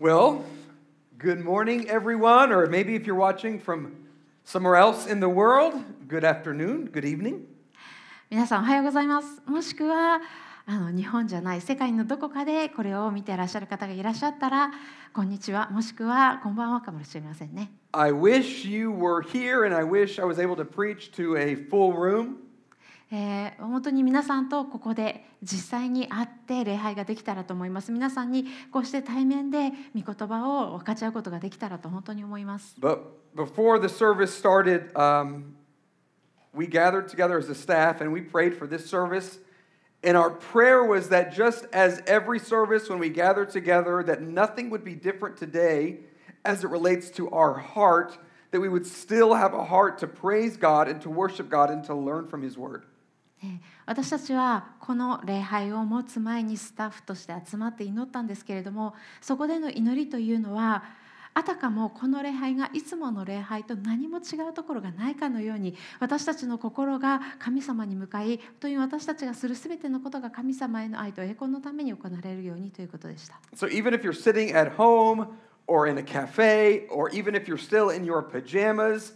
Well, good morning, everyone, or maybe if you're watching from somewhere else in the world, good afternoon, good evening. 皆さんおはようございますもしくはあの日本じゃない世界のどこかでこれを見ていらっしゃる方がいらっしゃったらこんにちはもしくはこんばんはかもしれませんね I wish you were here and I wish I was able to preach to a full room. えー本当に皆さんとここで実際に会って礼拝ができたらと思います皆さんにこうして対面で御言葉を分かち合うことができたらと本当に思います But before the service started, um, we gathered together as a staff and we prayed for this service. And our prayer was that just as every service, when we gather together, that nothing would be different today as it relates to our heart, that we would still have a heart to praise God and to worship God and to learn from His Word. 私たちはこの礼拝を持つ前にスタッフとして集まって祈ったんですけれどもそこでの祈りというのはあたかもこの礼拝がいつもの礼拝と何も違うところがないかのように私たちの心が神様に向かい本当に私たちがする全てのことが神様への愛と栄光のために行われるようにということでした。So even if you're sitting at home or in a cafe, or even if you're still in your pajamas,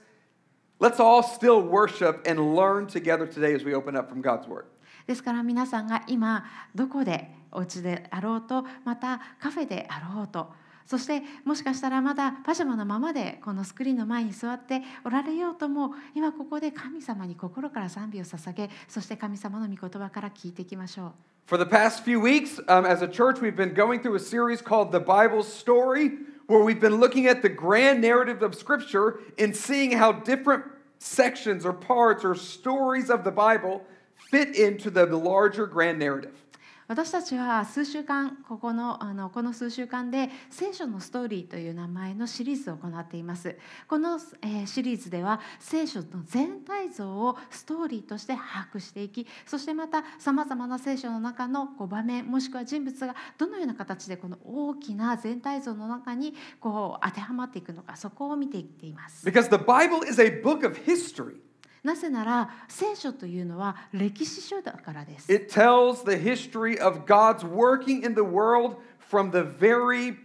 let's all still worship and learn together today as we open up from God's Word. ですから皆さんが今どこでお家であろうとまたカフェであろうとそしてもしかしたらまだパジャマのままでこのスクリーンの前に座っておられようとも今ここで神様に心から賛美を捧げそして神様の御言葉から聞いていきましょう。 For the past few weeks, um, as a church, we've been going through a series called The Bible Story, where we've been looking at the grand narrative of Scripture and seeing how different sections or parts or stories of the Bible fit into the larger grand narrative. 私たちは数週間ここのあのこの数週間で「聖書のストーリー」という名前のシリーズを行っていますこの、えーシリーズでは聖書の全体像をストーリーとして把握していきそしてまたさまざまな聖書の中のこう場面もしくは人物がどのような形でこの大きな全体像の中にこう当てはまっていくのかそこを見ていっています Because the Bible is a book of history. なぜなら聖書というのは歴史書だからです It tells the history of God's working in the world from the very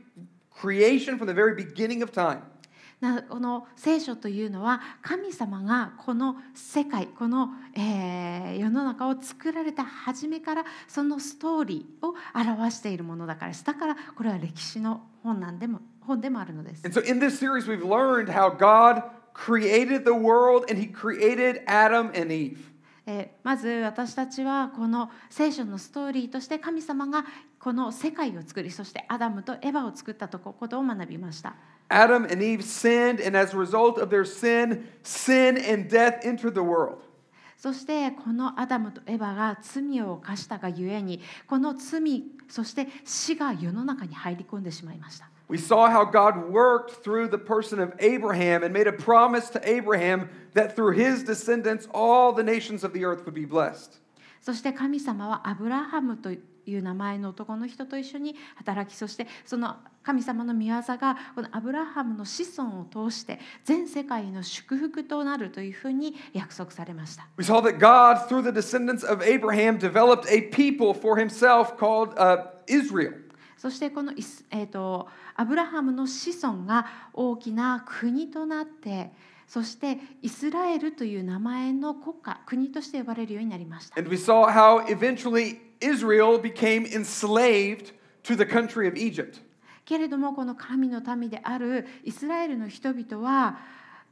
creation, from the very beginning of time. なこの聖書というのは神様がこの世界この、えー世の中を作られた初めからそのストーリーを表しているものだからですだからこれは歴史の本なんでも本でもあるのです And so in this series, we've learned how God created the world and he created Adam and Eve. まず私たちはこの聖書のストーリーとして神様がこの世界を作りそしてアダムとエヴァを作ったとこ,ことを学びました。アダムとエヴァそしてこのアダムとエヴァが罪を犯したがゆえにこの罪そして死が世の中に入り込んでしまいました。We saw how God worked through the person of Abraham and made a promise to Abraham that through his descendants, all the nations of the earth would be blessed. そして神様はアブラハムという名前の男の人と一緒に働きそしてその神様の御業がこのアブラハムの子孫を通して全世界の祝福となるというふうに約束されました。 We saw that God, through the descendants of Abraham, developed a people for himself called uh, Israel. そしてこのイス、えー、とアブラハムの子孫が大きな国となってそしてイスラエルという名前の国家国として呼ばれるようになりました。And we saw how eventually Israel became enslaved to the country of Egypt. けれどもこの神の民であるイスラエルの人々は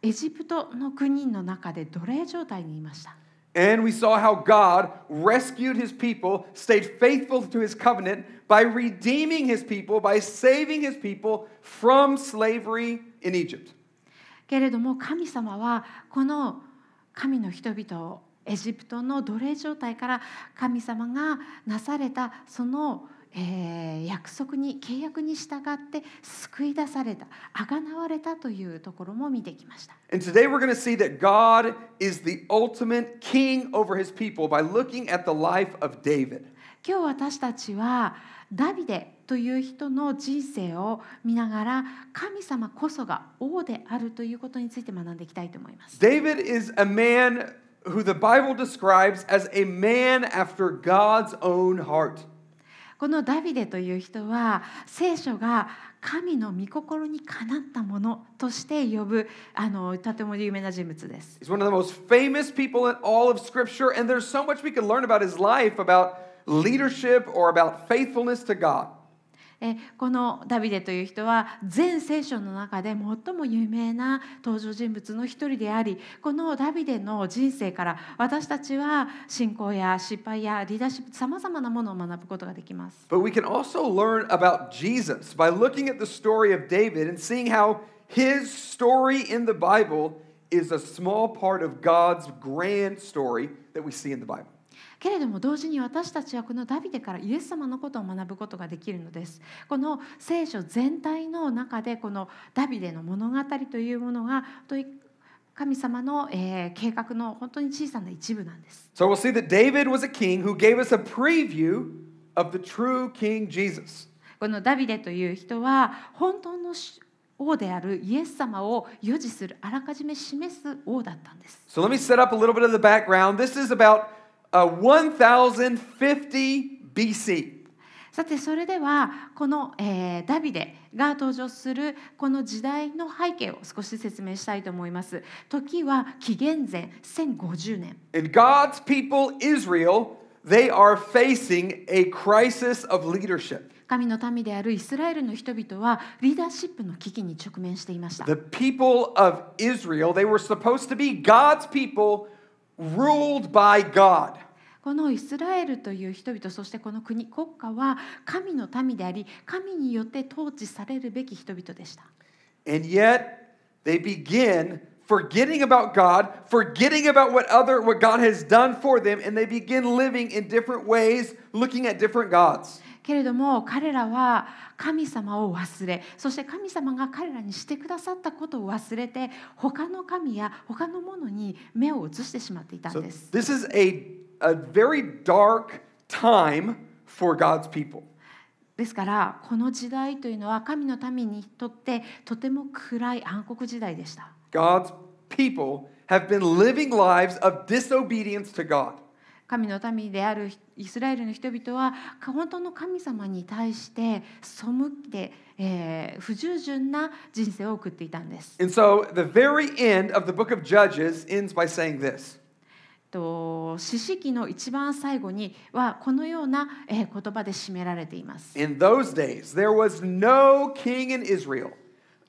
エジプトの国の中で奴隷状態にいました。And we saw how God rescued his people, stayed faithful to his covenant by redeeming his people, by saving his people from slavery in Egypt. けれども神様はこの神の人々をエジプトの奴隷状態から神様がなされたその、 えー約束に契約に従って救い出された贖われたというところも見てきました。And today we're going to see that God is the ultimate king over his people by looking at the life of David. 今日私たちはダビデという人の人生を見ながら神様こそが王であるということについて学んでいきたいと思います。David is a man who the Bible describes as a man after God's own heart. このダビデという人は聖書が神の御心にかなったものとして呼ぶあのとても有名な人物です。He's one of the most famous people in all of Scripture, and there's so much we can learn about his life about leadership or about faithfulness to God. えこのダビデという人は全聖書の中で最も有名な登場人物の一人でありこのダビデの人生から私たちは信仰や失敗やリーダーシップさまざまなものを学ぶことができます。But we can also learn about Jesus by looking at the story of David and seeing how his story in the Bible is a small part of God's grand story that we see in the Bible. けれども同時に私たちはこのダビデからイエス様のことを学ぶことができるのです。この聖書全体の中でこのダビデの物語というものが神様の、えー計画の本当に小さな一部なんです。So we'll see that David was a king who gave us a preview of the true King Jesus. このダビデという人は本当の王であるイエス様を予示するあらかじめ示す王だったんです。So let me set up a little bit of the background. This is about uh, 1050 BC. さてそれではこの、えーダビデが登場するこの時代の背景を少し説明したいと思います。時は紀元前1050年。And God's people, Israel, they are facing a crisis of leadership. 神の民であるイスラエルの人々はリーダーシップの危機に直面していました。The people of Israel, they were supposed to be God's people ruled by God. このイスラエルという人々そしてこの国国家は神の民であり神によって統治されるべき人々でした。 And yet they begin forgetting about God, forgetting about what other what God has done for them, and they begin living in different ways, looking at different gods. けれども彼らは神様を忘れそして神様が彼らにしてくださったことを忘れて他の神や他のものに目を移してしまっていたん So です。this is a, a very dark time for God's people. ですからこの時代というのは神の民にとってとても暗い暗黒時代でした。God's people have been living lives of disobedience to God. 神の民であるイスラエルの人々は本当の神様に対して背いて、えー不従順な人生を送っていたんです。And so the very end of the book of Judges ends by saying this と四式の一番最後にはこのようなえー言葉で締められています。In those days, there was no king in Israel.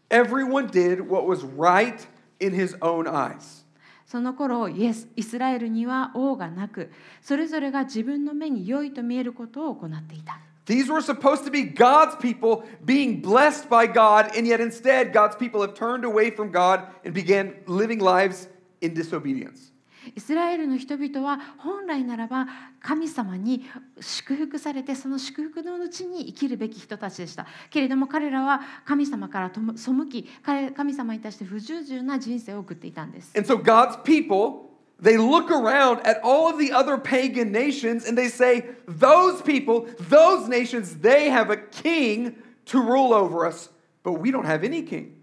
Everyone did what was right in his own eyes. その頃イエスイスラエルには王がなくそれぞれが自分の目に良いと見えることを行っていた。These were supposed to be God's people being blessed by God, and yet instead, God's people have turned away from God and began living lives in disobedience. イスラエルの人々は本来ならば神様に祝福されてその祝福のうちに生きるべき人たちでしたけれども彼らは神様からとも背き彼神様に対して不従順な人生を送っていたんです And so, God's people, they look around at all of the other pagan nations and they say, Those people, those nations, they have a king to rule over us, but we don't have any king.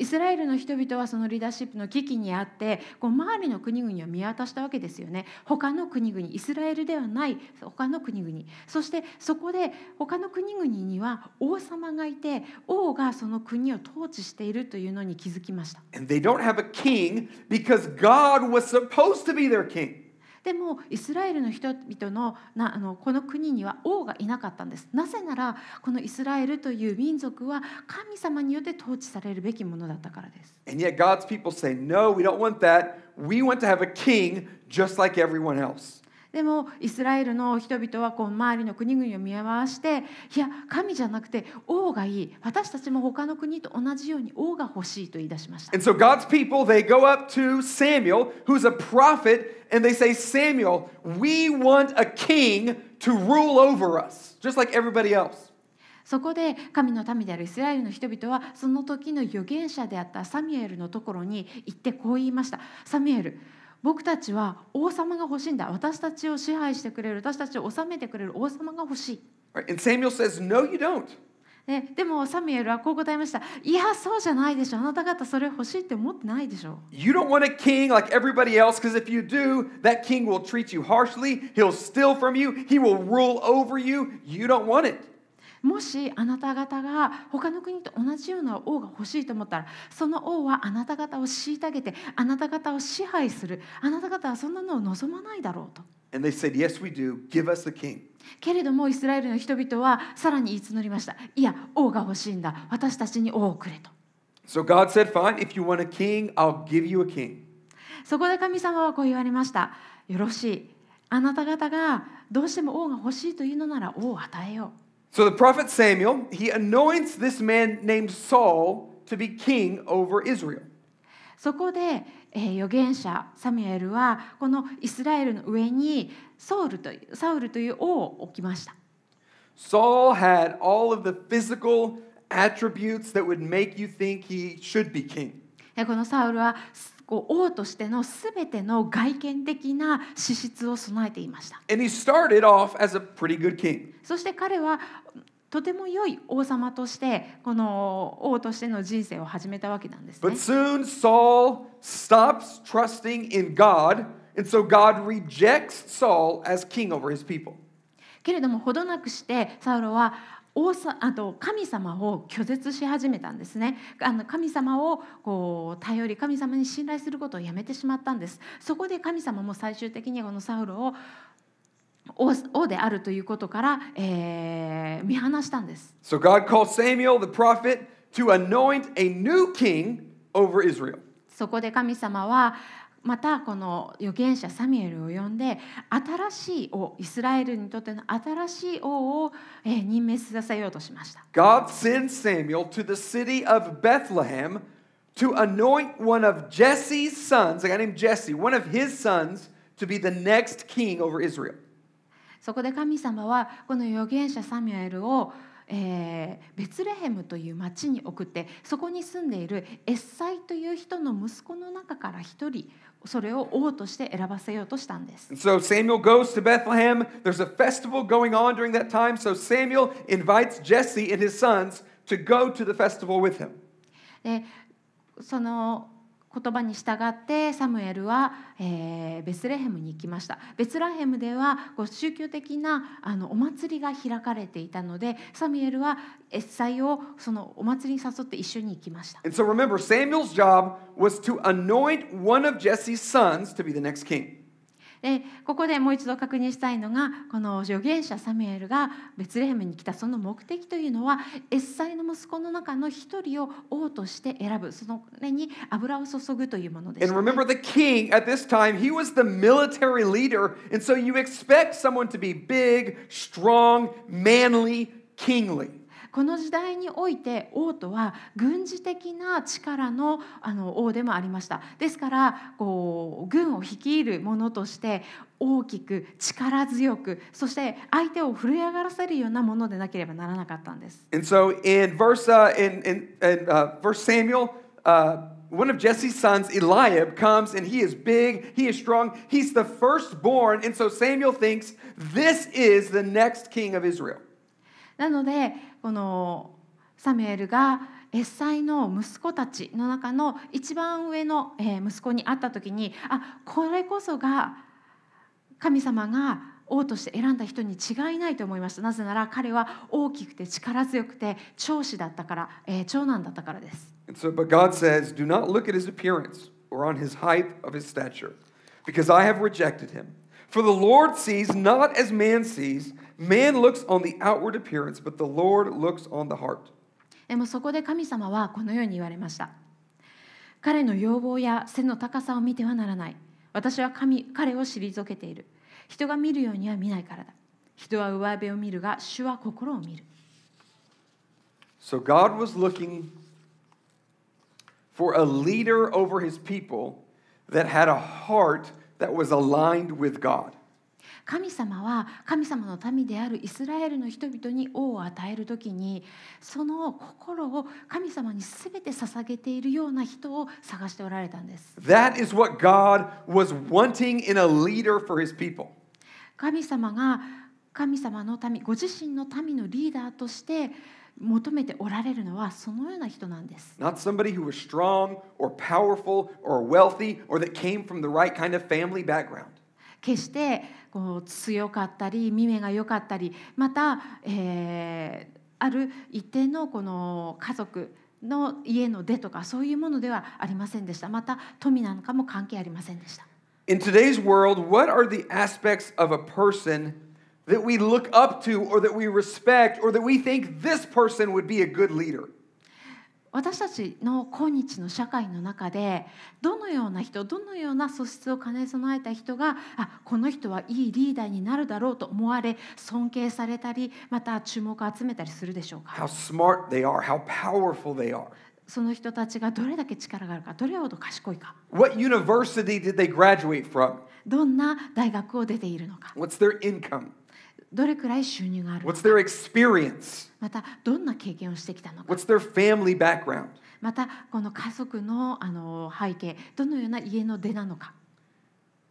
イスラエルの人々はそのリーダーシップの危機にあってこう周りの国々を見渡したわけですよね。他の国々イスラエルではない他の国々。そしてそこで他の国々には王様がいて王がその国を統治しているというのに気づきました。And they don't have a king because God was supposed to be their king. でもイスラエルの人々のなあのこの国には王がいなかったんですなぜならこのイスラエルという民族は神様によって統治されるべきものだったからです And yet, God's people say, No, we don't want that. We want to have a king just like everyone else. でもイスラエルの人々はこう周りの国々を見回していや神じゃなくて王がいい。私たちも他の国と同じように王が欲しいと言い出しました。And so, God's people, they go up to Samuel, who's a prophet, and they say, Samuel, we want a king to rule over us, just like everybody else. そこで神の民であるイスラエルの人々はその時の預言者であったサミュエルのところに行ってこう言いました。サミュエル僕たちは王様が欲しいんだ私たちを支配してくれる私たちを治めてくれる王様が欲しい? And Samuel says, No, you don't. ででもサミュエルはこう答えました。いや、そうじゃないでしょ。あなた方それ欲しいって思ってないでしょ。You don't want a king like everybody else because if you do, that king will treat you harshly, he'll steal from you, he will rule over you. You don't want it. もしあなた方が他の国と同じような王が欲しいと思ったらその王はあなた方を虐げてあなた方を支配する。あなた方はそんなのを望まないだろうと。And they said, Yes, we do. Give us a king. けれどもイスラエルの人々はさらに言い募りました。いや王が欲しいんだ。私たちに王をくれと。So God said, Fine, if you want a king, I'll give you a king. そこで神様はこう言われました。よろしい。あなた方がどうしても王が欲しいというのなら王を与えよう So the prophet Samuel, he anoints this man named Saul to be king over Israel. そこで、えー預言者サミュエルはこのイスラエルの上にソウルというサウルという王を置きました。 Saul had all of the physical attributes that would make you think he should be king. えーこのサウルはす こう王としてのすべての外見的な資質を備えていました。And he started off as a pretty good king. そして彼はとても良い王様としてこの王としての人生を始めたわけなんです But ね。soon Saul stops trusting in God, and so God rejects Saul as king over his people. けれどもほどなくしてサウロは王さあと神様を拒絶し始めたんですね。あの神様をこう頼り神様に信頼することをやめてしまったんです。そこで神様も最終的にこのサウロを王王であるということから、えー見放したんです。So God called Samuel the prophet to anoint a new king over Israel. そこで神様はまたこの預言者サミュエルを呼んで新しい王イスラエルにとっての新しい王を、え任命させようとしました God sends Samuel to the city of Bethlehem to anoint one of Jesse's sons, a guy named Jesse, one of his sons, to be the next king over Israel. そこで神様はこの預言者サミュエルを、えーベツレヘムという町に送ってそこに住んでいるエッサイという人の息子の中から一人それを王として選ばせようとしたんです。So Samuel goes to Bethlehem. There's a festival going on during that time. So Samuel invites Jesse and his sons to go to the festival with him. でその言葉に従ってサムエルは、えーベツレヘムに行きましたベツレヘムではこう宗教的なあのお祭りが開かれていたのでサムエルはエッサイをそのお祭りに誘って一緒に行きました And so remember, Samuel's job was to anoint one of Jesse's sons to be the next king. でここでもう一度確認したいのがこの預言者サミュエルがベツレヘムに来たその目的というのはエッサイの息子の中の一人を王として選ぶそのこれに油を注ぐというものでし And、remember, the king at this time, he was the military leader. And so you expect someone to be big, strong, manly, kingly. この時代において王とは軍事的な力のあの王でもありましたですからこう軍を率いる者として大きく力強くそして相手を震え上がらせるようなものでなければならなかったんです And so in verse, uh, in, in, in uh, verse Samuel, uh, one of Jesse's sons, Eliab, comes and he is big, he is strong, he's the firstborn. And so Samuel thinks this is the next king of Israel. なのでこのサミュエルがエッサイの息子たちの中の一番上の息子に会った時にあこれこそが神様が王として選んだ人に違いないと思いましたなぜなら彼は大きくて力強くて長子だったから、えー長男だったからです so, but God says, Do not look at his appearance or on his height of his stature, because I have rejected him. For the Lord sees not as man sees. Man looks on the outward appearance, but the Lord looks on the heart. でもそこで神様はこのように言われました彼の要望や背の高さを見てはならない私は神彼を退けている人が見るようには見ないからだ人は上辺を見るが主は心を見る So God was looking for a leader over his people that had a heart that was aligned with God. 神様は神様の民であるイスラエルの人々に王を与える時にその心を神様に全て捧げているような人を探しておられたんです That is what God was wanting in a leader for his people. 神様が神様の民ご自身の民のリーダーとして求めておられるのはそのような人なんです。Not somebody who was strong or powerful or wealthy or that came from the right kind of family background. 決してこう強かったり耳が良かったりまた、えーある一定のこの家族の家の出とかそういうものではありませんでしたまた富なんかも関係ありませんでした In today's world, what are the aspects of a person that we look up to or that we respect or that we think this person would be a good leader? 私たちの今日の社会の中でどのような人どのような素質を兼ね備えた人があこの人はいいリーダーになるだろうと思われ尊敬されたりまた注目を集めたりするでしょうか How smart they are, how powerful they are. その人たちがどれだけ力があるかどれほど賢いか What university did they graduate from? どんな大学を出ているのか What's their income? どれくらい収入があるの What's か their experience? またどんな経験をしてきたのか What's their family background? またこの家族のあの背景どのような家の出なのか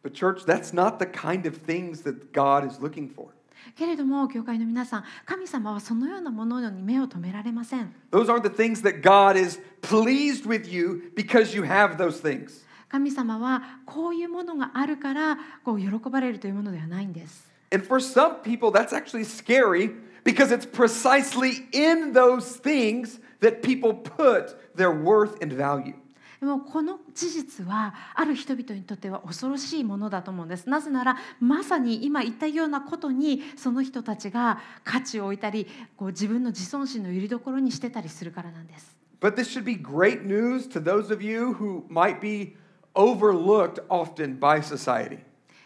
But, church, that's not the kind of things that God is looking for. けれども教会の皆さん神様はそのようなものに目を留められません Those aren't the things that God is pleased with you because you have those things. 神様はこういうものがあるからこう喜ばれるというものではないんです And for some people, that's actually scary because it's precisely in those things that people put their worth and value. でもこの事実はある人々にとっては恐ろしいものだと思うんですなぜならまさに今言ったようなことにその人たちが価値を置いたりこう自分の自尊心の拠り所にしてたりするからなんです But this should be great news to those of you who might be overlooked often by society.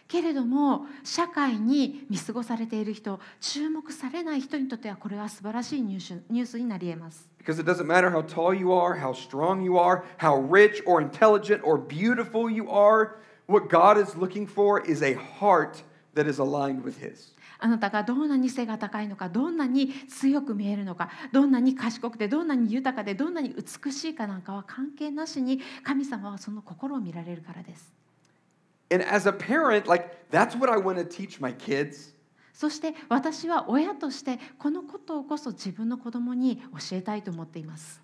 けれども社会に見過ごされている人注目されない人にとってはこれは素晴らしいニュースニュースになり得ます Because it doesn't matter how tall you are, how strong you are, how rich or intelligent or beautiful you are, what God is looking for is a heart that is aligned with His. あなたがどんなに背が高いのかどんなに強く見えるのかどんなに賢くてどんなに豊かでどんなに美しいかなんかは関係なしに神様はその心を見られるからですそして私は親としてこのことこそ自分の子供に教えたいと思っています。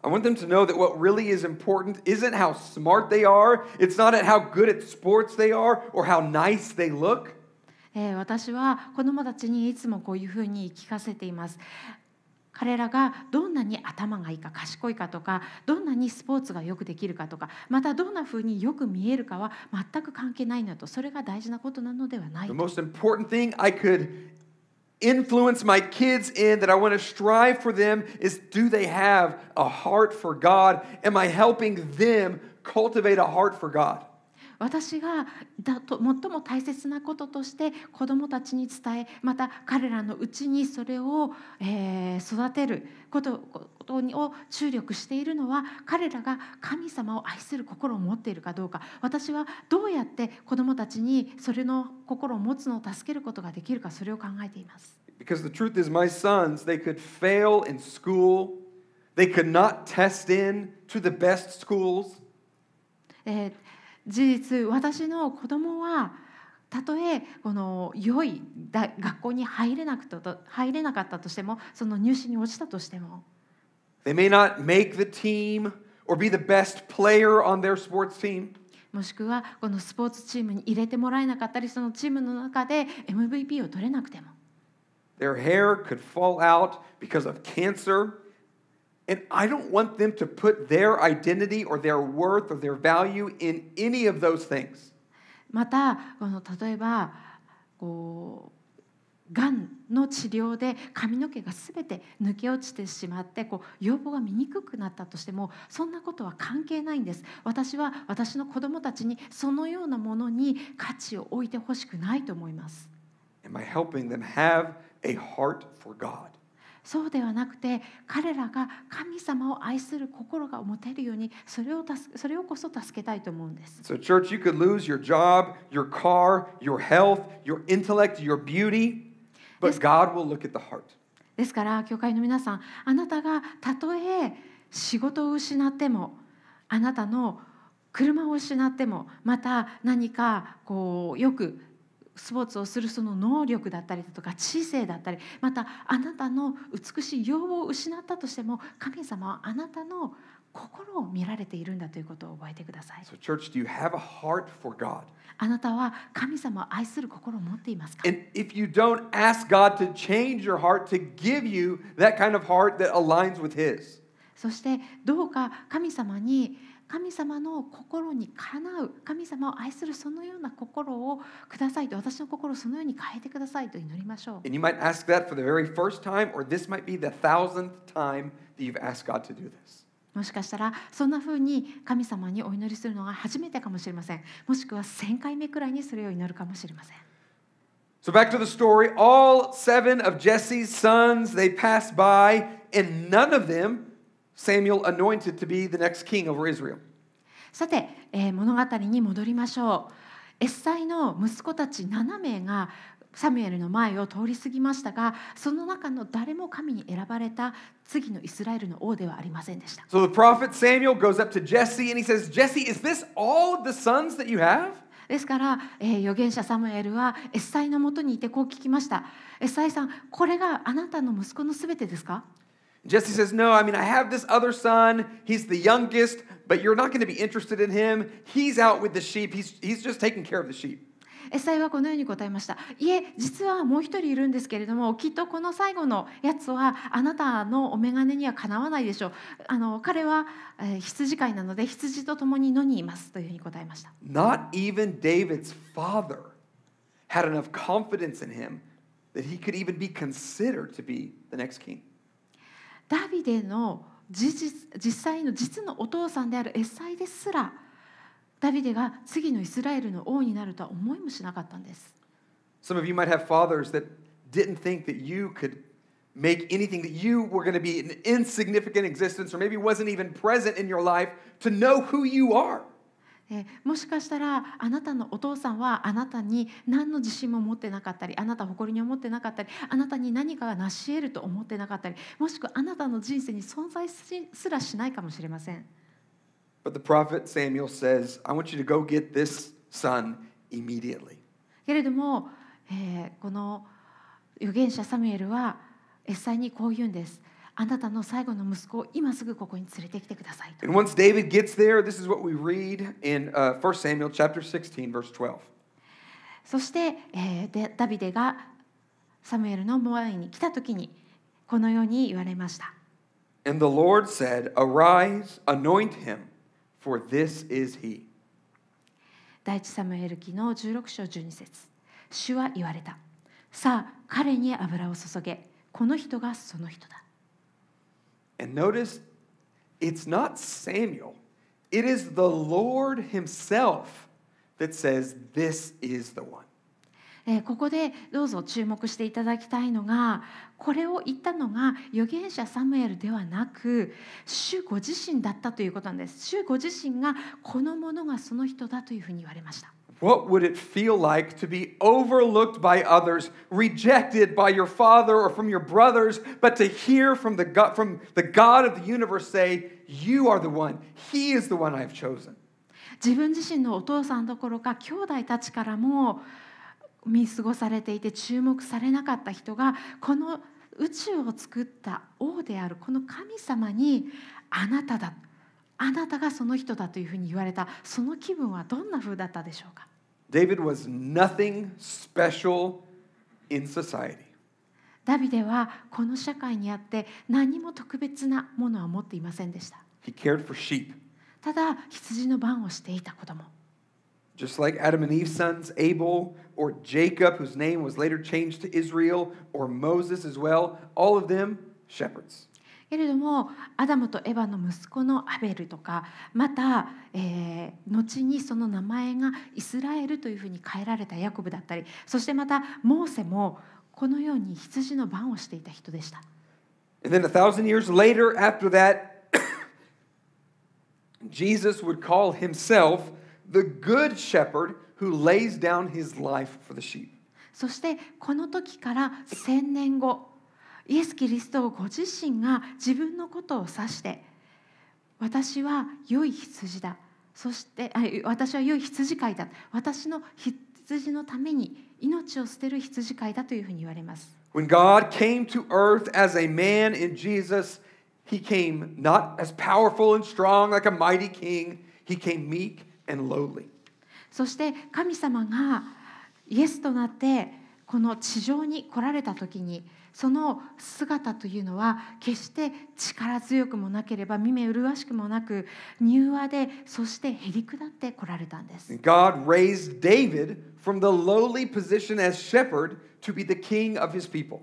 私は子供たちにいつもこういうふうに聞かせています。彼らがどんなに頭がいいか賢いかとかどんなにスポーツがよくできるかとかまたどんなふうによく見えるかは全く関係ないのとそれが大事なことなのではない The most important thing I could influence my kids in that I want to strive for them is do they have a heart for God? Am I helping them cultivate a heart for God? 私がだと最も大切なこととして子どもたちに伝えまた彼らのうちにそれを、えー育てることことにを注力しているのは彼らが神様を愛する心を持っているかどうか私はどうやって子どもたちにそれの心を持つのを助けることができるかそれを考えています。Because the truth is, my sons, they could fail in school, they could not test in to the best schools. えー事実私の子供はたとえこの良い大学校に入れなくと入れなかったとしてもその入試に落ちたとしても They may not make the team or be the best player on their sports team. もしくはこのスポーツチームに入れてもらえなかったりそのチームの中で MVP を取れなくても Their hair could fall out because of cancer. And I don't want them to put their identity or their worth or their value in any of those things. またこの例えばこうがんの治療で髪の毛が全て抜け落ちてしまってこう要望が見にくくなったとしてもそんなことは関係ないんです私は私の子供たちにそのようなものに価値を置いてほしくないと思います Am I helping them have a heart for God? そうではなくて彼らが神様を愛する心が持てるようにそれを助それをこそ助けたいと思うんです So, church, you could lose your job, your car, your health, your intellect, your beauty, but. God will look at the heart. ですから教会の皆さんあなたがたとえ仕事を失ってもあなたの車を失ってもまた何かこうよくスポーツをするその能力だったりだとか知性だったりまたあなたの美しい容を失ったとしても神様はあなたの心を見られているんだということを覚えてください So, church, do you have a heart for God? あなたは神様を愛する心を持っていますか And if you don't ask God to change your heart, to give you that kind of heart that aligns with His, そしてどうか神様に神様の心にかなう神様を愛するそのような心をくださいと私の心をそのように変えてくださいと祈りましょう。もしかしたらそんなふうに神様にお祈りするのが初めてかもしれません。もしくは1000回目くらいにそれを祈るかもしれません。Samuel anointed to be the next king over Israel. さて、えー物語に戻りましょうエッサイの息子たち7名がサムエルの前を通り過ぎましたがその中の誰も神に選ばれた次のイスラエルの王ではありませんでした So the prophet Samuel goes up to Jesse and he says, Jesse, is this all of the sons that you have? ですから、えー預言者サムエルはエッサイのもとにいてこう聞きましたエッサイさんこれがあなたの息子のすべてですか？Jesse says, No, I mean, I have this other son. He's the youngest, but you're not going to be interested in him. He's out with the sheep, he's, he's just taking care of the sheep. エッサイはこのように答えましたいえ実はもう一人いるんですけれどもきっとこの最後のやつはあなたのお眼鏡にはかなわないでしょうあの彼は、えー羊飼いなので羊と共に野にいますというふうに答えました Not even David's father had enough confidence in him that he could even be considered to be the next king. ダビデの事実実際の実のお父さんであるエッサイですらダビデが次のイスラエルの王になるとは思いもしなかったんです Some of you might have fathers that didn't think that you could make anything, that you were going to be an insignificant existence, or maybe wasn't even present in your life to know who you are. えーもしかしたらあなたのお父さんはあなたに何の自信も持ってなかったりあなたを誇りに思ってなかったりあなたに何かが成し得ると思ってなかったりもしくはあなたの人生に存在しすらしないかもしれません But the prophet Samuel says, I want you to go get this son immediately. けれども、えーこの預言者サムエルはエッサイにこう言うんですあなたの最後の息子を今すぐここに連れてきてくださいと And once David gets there, this is what we read in uh, 1 Samuel chapter 16, verse 12. そして、えーでダビデがサムエルの前に来た時にこのように言われました And the Lord said, Arise, anoint him, for this is he. 第一サムエル記の16章12節主は言われたさあ彼に油を注げこの人がその人だ And notice, it's not Samuel, it is the Lord himself that says, This is the one. えここでどうぞ注目していただきたいのがこれを言ったのが預言者サムエルではなく主ご自身だったということなんです。主ご自身がこの者がその人だというふうに言われました。What would it feel like to be overlooked by others, rejected by your father or from your brothers, but to hear from the God, from the God of the universe say, You are the one. He is the one I have chosen. 自分自身のお父さんどころか兄弟たちからも見過ごされていて注目されなかった人がこの宇宙を作った王であるこの神様にあなただあなたがその人だというふうに言われたその気分はどんな風だったでしょうか David was nothing special in society. ダビデはこの社会にあって何も特別なものは持っていませんでした He cared for sheep. ただ羊の番をしていた子供 Just like Adam and Eve's sons, Abel or Jacob, whose name was later changed to Israel, or Moses as well, all of them shepherds. けれどもアダムとエヴァの息子のアベルとかまた、えー後にその名前がイスラエルというふうに変えられたヤコブだったりそしてまたモーセもこのように羊の番をしていた人でした。And then a thousand years later, after that, Jesus would call himself the good shepherd who lays down his life for the sheep. そしてこの時から千年後イエス・キリストをご自身が自分のことを指して私は良い羊だそしてあ私は良い羊飼いだ私の羊のために命を捨てる羊飼いだというふうに言われます When God came to earth as a man in Jesus, he came not as powerful and strong like a mighty king, he came meek and lowly. そして神様がイエスとなってこの地上に来られた時にその姿というのは決して力強くもなければ見目麗しくもなく柔和でそしてへりくだって来られたんです God raised David from the lowly position as shepherd to be the king of his people.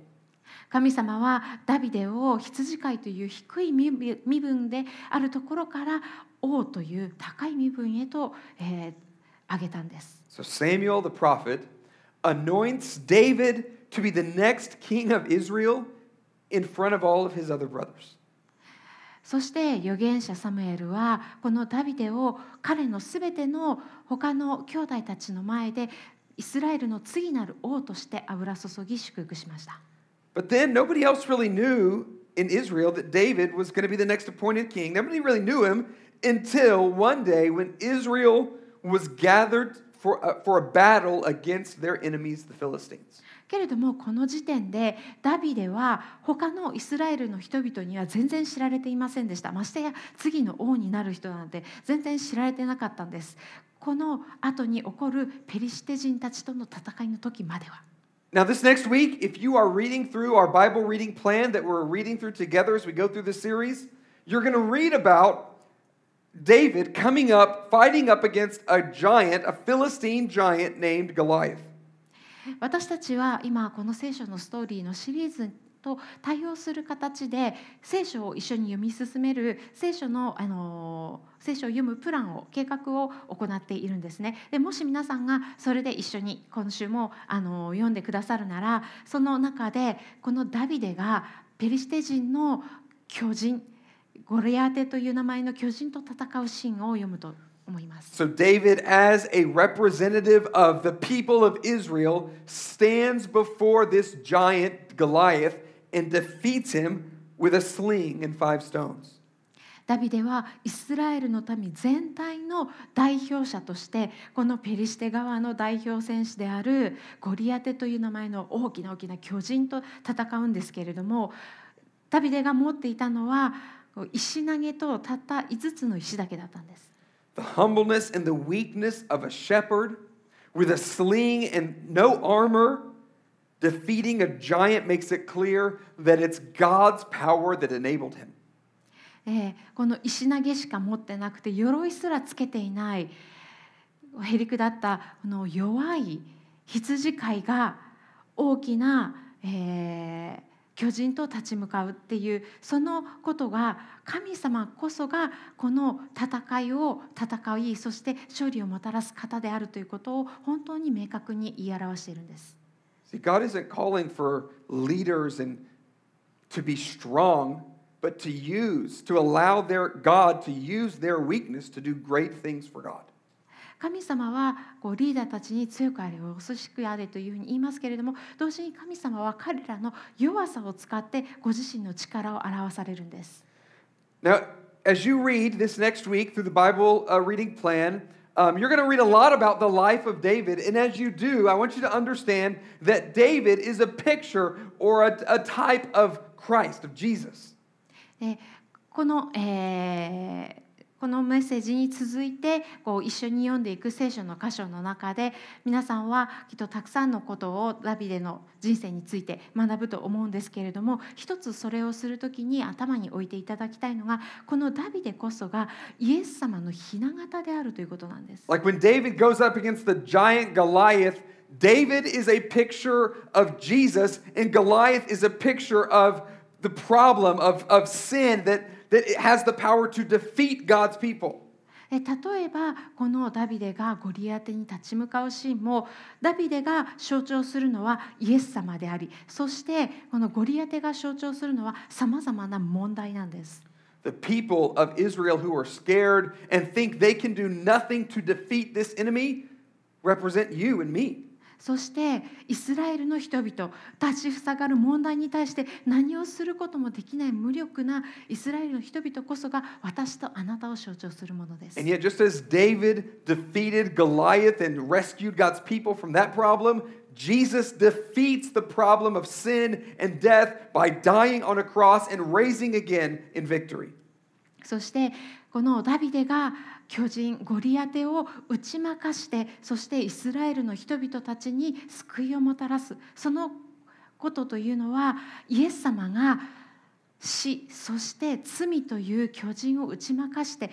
神様はダビデを羊飼いという低い身分であるところから王という高い身分へと、えー上げたんです。So Samuel the prophet anoints David to be the next king of Israel in front of all of his other brothers. そして預言者サムエルはこのダビデを彼のすべての他の兄弟たちの前でイスラエルの次なる王として油注ぎ祝福しました。 But then nobody else really knew in Israel that David was going to be the next appointed king. Nobody really knew him until one day when Israel was gathered for a, for a battle against their enemies, the Philistines. けれどもこの時点でダビデは他のイスラエルの人々には全然知られていませんでしたましてや次の王になる人なんて全然知られてなかったんですこの後に起こるペリシテ人たちとの戦いの時までは Now, this next week, if you are reading through our Bible reading plan that we're reading through together as we go through this series, you're going to read about David coming up, fighting up against a giant, a Philistine giant named Goliath. 私たちは今この聖書のストーリーのシリーズと対応する形で聖書を一緒に読み進める聖書のあの聖書を読むプランを計画を行っているんですね。でもし皆さんがそれで一緒に今週もあの読んでくださるならその中でこのダビデがペリシテ人の巨人ゴリアテという名前の巨人と戦うシーンを読むと思います。So, David, as a representative of the people of Israel, stands before this giant Goliath and defeats him with a sling and five stones. ダビデはイスラエルの民全体の代表者としてこのペリシテ側の代表戦士であるゴリアテという名前の大きな大きな巨人と戦うんですけれどもダビデが持っていたのは石投げとたった5つの石だけだったんです。The humbleness and the weakness of a shepherd with a sling and no armor, defeating a giant makes it clear that it's God's power that enabled him. えーこの石投げしか持ってなくて鎧すらつけていないへりくだったこの弱い羊飼いが大きな、えー 巨人と立ち向かうっていうそのことが神様こそがこの戦いを戦いそして勝利をもたらす方であるということを本当に明確に言い表しているんです。See, God isn't calling for leaders and to be strong, but to use, to allow their God to use their weakness to do great things for God. 神様はこうリーダーたちに強くあれ恐しくあれというふうに言いますけれども同時に神様は彼らの弱さを使ってご自身の力を表されるんです。Now, as you read this next week through the Bible uh, reading plan, um, you're going to read a lot about the life of David. And as you do, I want you to understand that David is a picture or a, a type of Christ, of Jesus. でこの、えーこのメッセージに続いてこう一緒に読んでいく聖書の箇所の中で皆さんはきっとたくさんのことをダビデの人生について学ぶと思うんですけれども一つそれをする時に頭に置いていただきたいのがこのダビデこそがイエス様の雛形であるということなんです。Like when David goes up against the giant Goliath, David is a picture of Jesus, and Goliath is a picture of the problem of, of sin that, that it has the power to defeat God's people. え例えばこのダビデがゴリアテに立ち向かうシーンもダビデが象徴するのはイエス様でありそしてこのゴリアテが象徴するのはさまざまな問題なんです。 The people of Israel who are scared and think they can do nothing to defeat this enemy represent you and me. そしてイスラエルの人々立ちふさがる問題に対して何をすることもできない無力なイスラエルの人々こそが私とあなたを象徴するものです And。yet, just as David defeated Goliath and rescued God's people from that problem, Jesus defeats the problem of sin and death by dying on a cross and raising again in victory. そしてこのダビデが巨人ゴリアテを打ち負かしてそしてイスラエルの人々たちに救いをもたらすそのことというのはイエス様が死そして罪という巨人を打ち負かして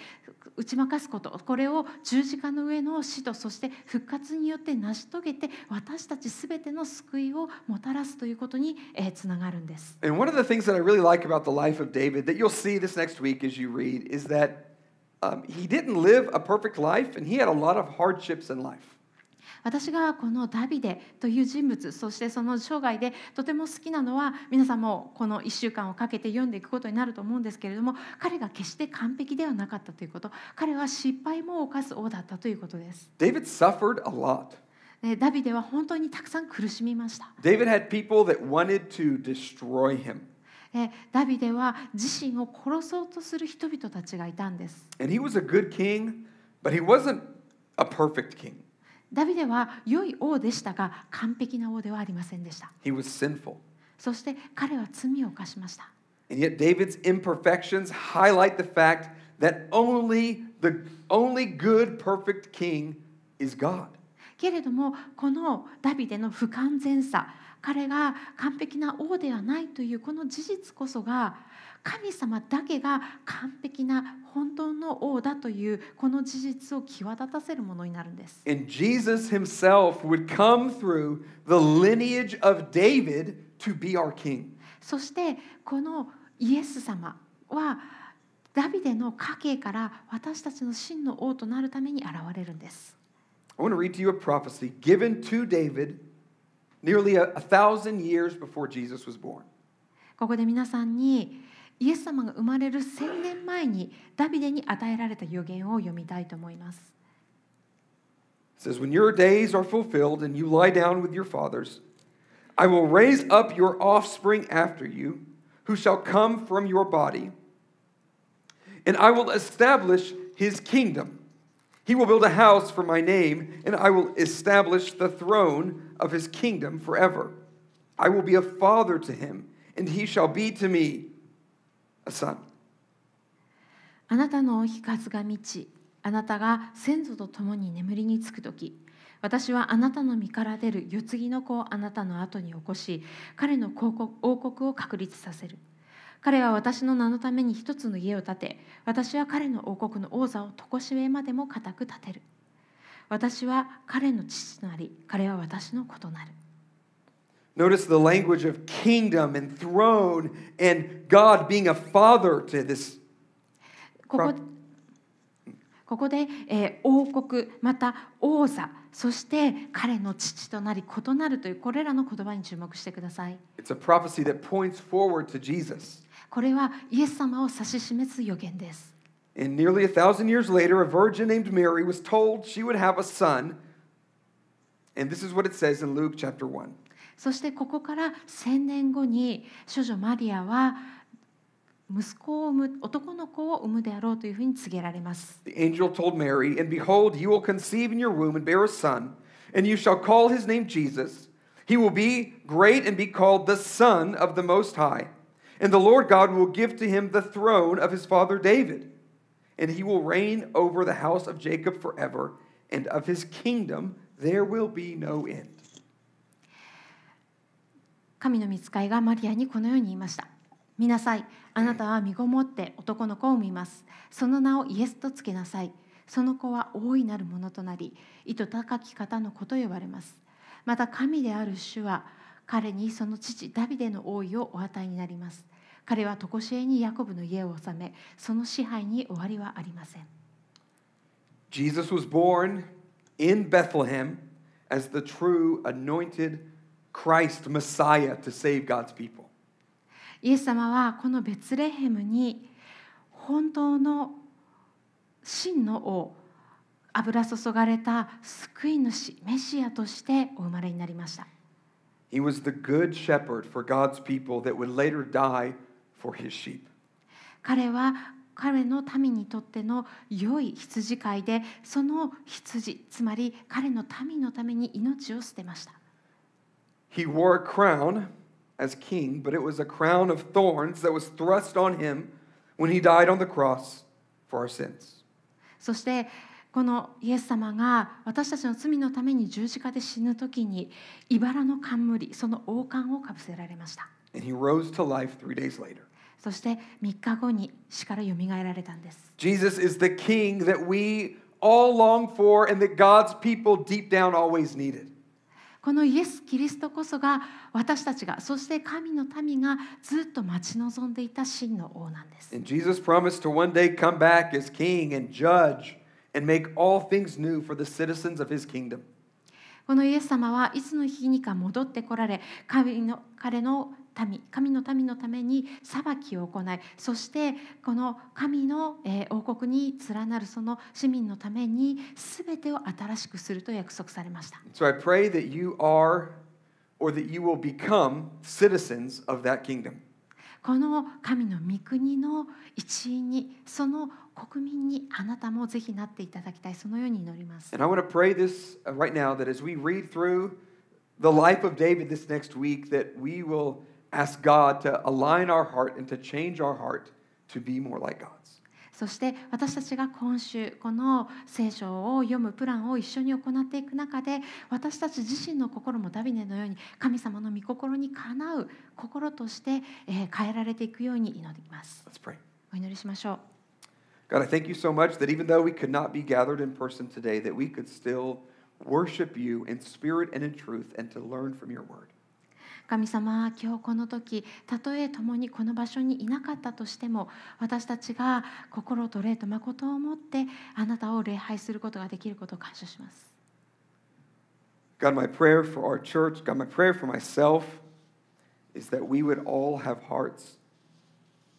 打ち負かすことこれを十字架の上の死とそして復活によって成し遂げて私たち全ての救いをもたらすということにつながるんです。And one of the things that I really like about the life of David that you'll see this next week as you read is that um, he didn't live a perfect life and he had a lot of hardships in life. 私がこのダビデという人物そしてその生涯でとても好きなのは皆さんもこの1週間をかけて読んでいくことになると思うんですけれども彼が決して完璧ではなかったということ彼は失敗も犯す王だったということです。David suffered a lot. ダビデは本当にたくさん苦しみました。David had people that wanted to destroy him. ダビデは自身を殺そうとする人々たちがいたんです。And he was a good king, but he wasn't a perfect king. ダビデは良い王でしたが完璧な王ではありませんでした。He was sinful. そして彼は罪を犯しました。And yet David's imperfections highlight the fact that only the only good perfect king is God. けれどもこのダビデの不完全さ彼が完璧な王ではないというこの事実こそが神様だけが完璧な本当の王だというこの事実を際立たせるものになるんです。And Jesus himself would come through the lineage of David to be our king. そしてこのイエス様はダビデの家系から私たちの真の王となるために現れるんです。I want to read to you a prophecy given to David nearly a, a thousand years before Jesus was born. ここで皆さんにイエス様が生まれる千年前にダビデに与えられた予言を読みたいと思います。It says, When your days are fulfilled and you lie down with your fathers, I will raise up your offspring after you, who shall come from your body, and I will establish his kingdom. He will build a house for my name, and I will establish the throne of his kingdom forever. I will be a father to him, and he shall be to me a son. あなたの日数が満ち、あなたが先祖と共に眠りにつくとき、私はあなたの身から出る世継ぎの子をあなたの後に起こし、彼の王国を確立させる。彼は私の名のために一つの家を建て、私は彼の王国の王座を常しえまでも固く建てる。私は彼の父となり、彼は私の子となる。Notice the language of kingdom and throne and God being a father to this. ここここで、えー、王国また王座そして彼の父となり異なるというこれらの言葉に注目してください。It's a prophecy that points forward to Jesus. これはイエス様を指し示す予言です。And nearly a thousand years later, a virgin named Mary was told she would have a son. And this is what it says in Luke chapter 1. そしてここから千年後に処女マリアは息子を産む男の子を産むであろうというふうに告げられます。The angel told Mary, And behold, you will conceive in your womb and bear a son, and you shall call his name Jesus. He will be great and be called the Son of the Most High. And the Lord God will give to him the throne of his father David. And he will reign over the house of Jacob forever, and of his kingdom there will be no end. 神の御使いがマリアにこのように言いました。見なさい、あなたは身ごもって男の子を産みます。その名をイエスとつけなさい。その子は大いなるものとなり、意図高き方の子と呼ばれます。また神である主は彼にその父ダビデの王位をお与えになります。彼は常しえにヤコブの家を治め、その支配に終わりはありません。Jesus was born in Bethlehem as the true anointed Christ, Messiah, to save God's people. イエス様はこのベツレヘムに本当の真の王油注がれた救い主メシアとしてお生まれになりました。He was the good shepherd for God's people that would later die for his sheep. 彼は彼の民にとっての良い羊飼いでその羊つまり彼の民のために命を捨てました。He wore a crown as king, but it was a crown of thorns that was thrust on him when he died on the cross for our sins. そしてこのイエス様が私たちの罪のために十字架で死ぬ時に茨の冠その王冠をかぶせられました And he rose to life three days later. そして3日後に死からよみがえられたんです Jesus is the king that we all long for and that God's people deep down always needed. このイエス・キリストこそが私たちがそして神の民がずっと待ち望んでいた真の王なんです And Jesus promised to one day come back as king and judge and make all things new for the citizens of his kingdom. このイエス様はいつの日にか戻ってこられ神の彼の民神の民のために裁きを行いそしてこの神の、えー王国に連なるその市民のために全てを新しくすると約束されました So I pray that you are or that you will become citizens of that kingdom. この神の御国の一員にその国民にあなたもぜひなっていただきたいそのように祈ります And I want to pray this uh, right now that as we read through the life of David this next week, that we will ask God to align our heart and to change our heart to be more like God's. そして私たちが今週この聖書を読むプランを一緒に行っていく中で私たち自身の心もダビデのように神様の御心にかなう心として、えー変えられていくように祈ります。 Let's pray. お祈りしましょう。 God, I thank you so much that even though we could not be gathered in person today, that we could still worship you in spirit and in truth and to learn from your word. 神様今日この時たとえ共にこの場所にいなかったとしても私たちが心と霊と誠を持ってあなたを礼拝することができることを感謝します。God, my prayer for our church, God, my prayer for myself is that we would all have hearts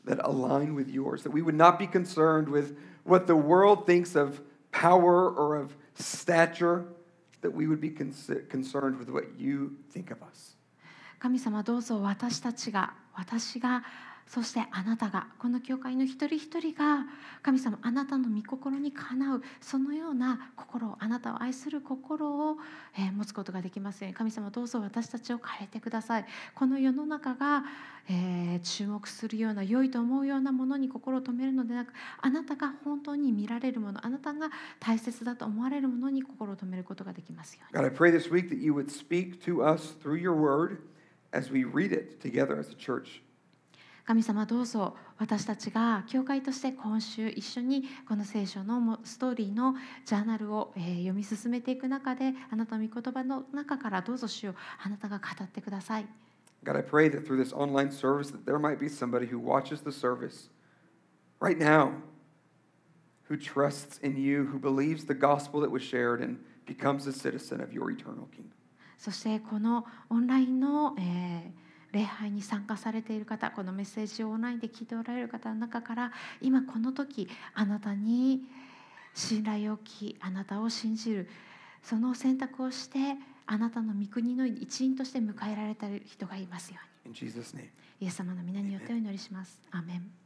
that align with yours, that we would not be concerned with what the world thinks of power or of stature, that we would be concerned with what you think of us. 神様どうぞ私たちが私がそしてあなたがこの教会の一人一人が神様あなたの御心にかなうそのような心をあなたを愛する心を、えー持つことができますように神様どうぞ私たちを変えてください。この世の中が、えー注目するような良いと思うようなものに心を止めるのでなくあなたが本当に見られるものあなたが大切だと思われるものに心を止めることができますように。God, I pray this week that you would speak to us through your word. as we read it together as a church. 神様どうぞ私たちが教会として今週一緒にこの聖書のもストーリーのジャーナルを、えー読み進めていく中であなたの御言葉の中からどうぞ主をあなたが語ってください God, I pray that through this online service that there might be somebody who watches the service right now who trusts in you, who believes the gospel that was shared and becomes a citizen of your eternal kingdom. そしてこのオンラインの、えー礼拝に参加されている方このメッセージをオンラインで聞いておられる方の中から今この時あなたに信頼を置きあなたを信じるその選択をしてあなたの御国の一員として迎えられた人がいますよう.にイエス様の皆によってお祈りします。アーメン